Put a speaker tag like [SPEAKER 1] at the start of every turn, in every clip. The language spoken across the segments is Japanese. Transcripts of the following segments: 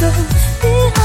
[SPEAKER 1] don't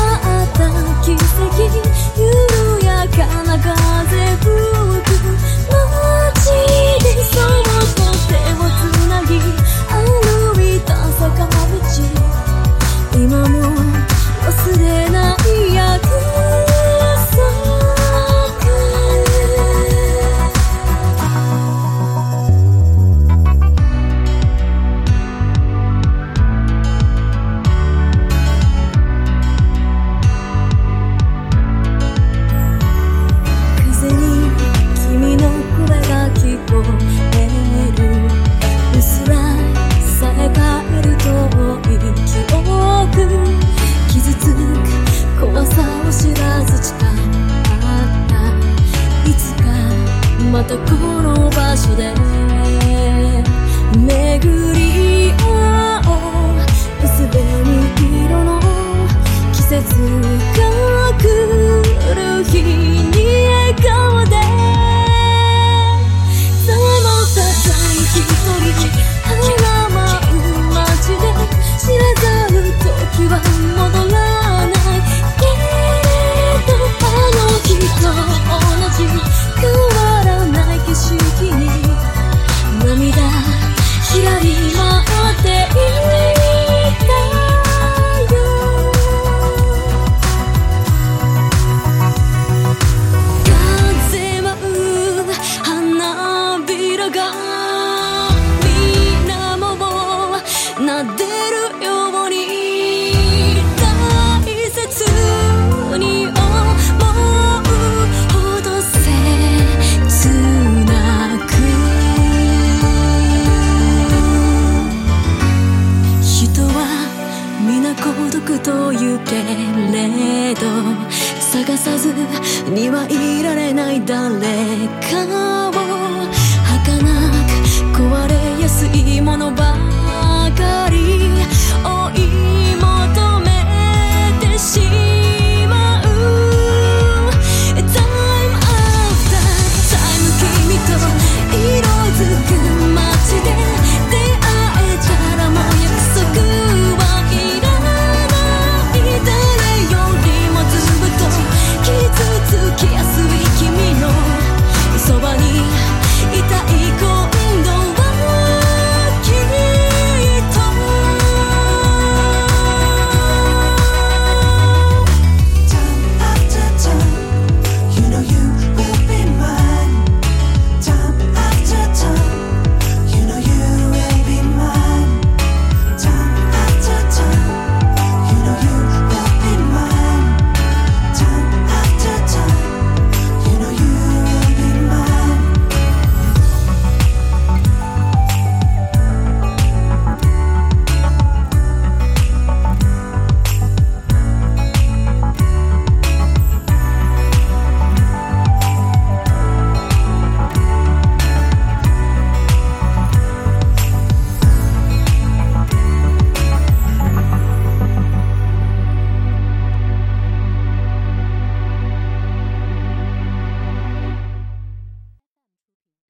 [SPEAKER 1] の場所で。巡り合おう。薄紅色の季節がびらが水面を撫でるように大切に思うほど切なく人は皆孤独と言うけれど探さずにはいられない誰かを monobus